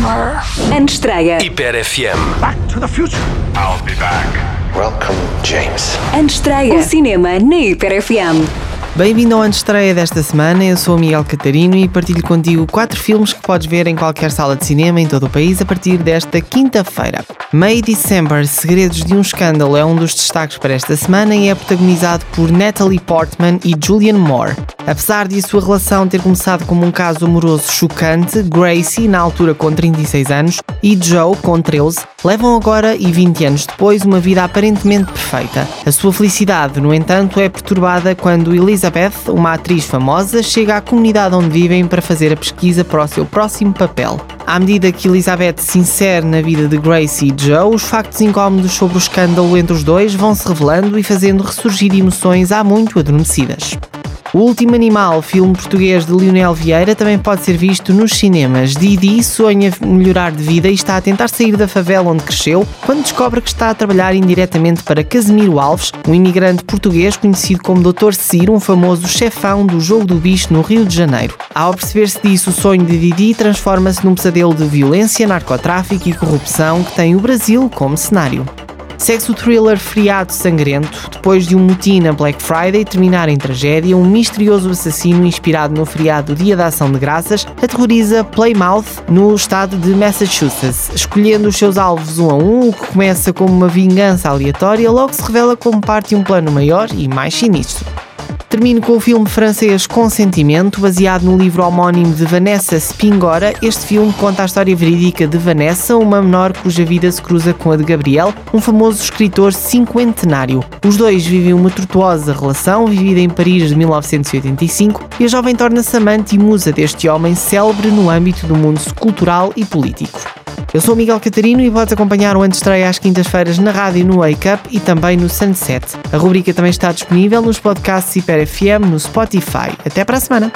Summer. Estreia. Hiper FM. Back to the future. I'll be back. Welcome, James. Estreia. O cinema na Hiper FM. Bem-vindo ao estreia desta semana, eu sou o Miguel Catarino e partilho contigo quatro filmes que podes ver em qualquer sala de cinema em todo o país a partir desta quinta-feira. May December, Segredos de um Escândalo é um dos destaques para esta semana e é protagonizado por Natalie Portman e Julian Moore. Apesar de a sua relação ter começado como um caso amoroso chocante, Gracie, na altura com 36 anos, e Joe, com 13, levam agora e 20 anos depois uma vida aparentemente perfeita. A sua felicidade, no entanto, é perturbada quando Elizabeth, uma atriz famosa, chega à comunidade onde vivem para fazer a pesquisa para o seu próximo papel. À medida que Elizabeth se insere na vida de Gracie e Joe, os factos incómodos sobre o escândalo entre os dois vão se revelando e fazendo ressurgir emoções há muito adormecidas. O Último Animal, filme português de Lionel Vieira, também pode ser visto nos cinemas. Didi sonha melhorar de vida e está a tentar sair da favela onde cresceu, quando descobre que está a trabalhar indiretamente para Casimiro Alves, um imigrante português conhecido como Dr. Ciro, um famoso chefão do Jogo do Bicho no Rio de Janeiro. Ao perceber-se disso, o sonho de Didi transforma-se num pesadelo de violência, narcotráfico e corrupção que tem o Brasil como cenário. Segue-se o thriller Friado Sangrento. Depois de um motim na Black Friday terminar em tragédia, um misterioso assassino inspirado no feriado Dia da Ação de Graças aterroriza Plymouth, no estado de Massachusetts. Escolhendo os seus alvos um a um, o que começa como uma vingança aleatória, logo se revela como parte de um plano maior e mais sinistro. Termino com o filme francês Consentimento, baseado no livro homónimo de Vanessa Spingora. Este filme conta a história verídica de Vanessa, uma menor cuja vida se cruza com a de Gabriel, um famoso escritor cinquentenário. Os dois vivem uma tortuosa relação, vivida em Paris de 1985, e a jovem torna-se amante e musa deste homem célebre no âmbito do mundo cultural e político. Eu sou o Miguel Catarino e podes acompanhar o Antestreia às quintas-feiras na rádio no Wake Up e também no Sunset. A rubrica também está disponível nos podcasts Hiper FM no Spotify. Até para a semana!